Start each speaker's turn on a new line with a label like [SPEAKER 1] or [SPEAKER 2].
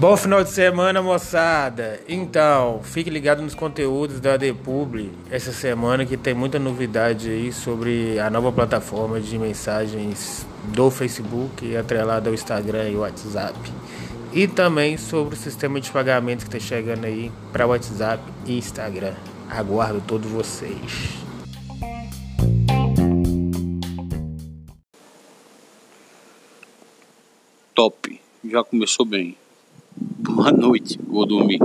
[SPEAKER 1] Bom final de semana, moçada. Então, fique ligado nos conteúdos da Depubli essa semana que tem muita novidade aí sobre a nova plataforma de mensagens do Facebook atrelada ao Instagram e WhatsApp. E também sobre o sistema de pagamento que está chegando aí para WhatsApp e Instagram. Aguardo todos vocês.
[SPEAKER 2] Top, já começou bem. Boa noite, vou dormir.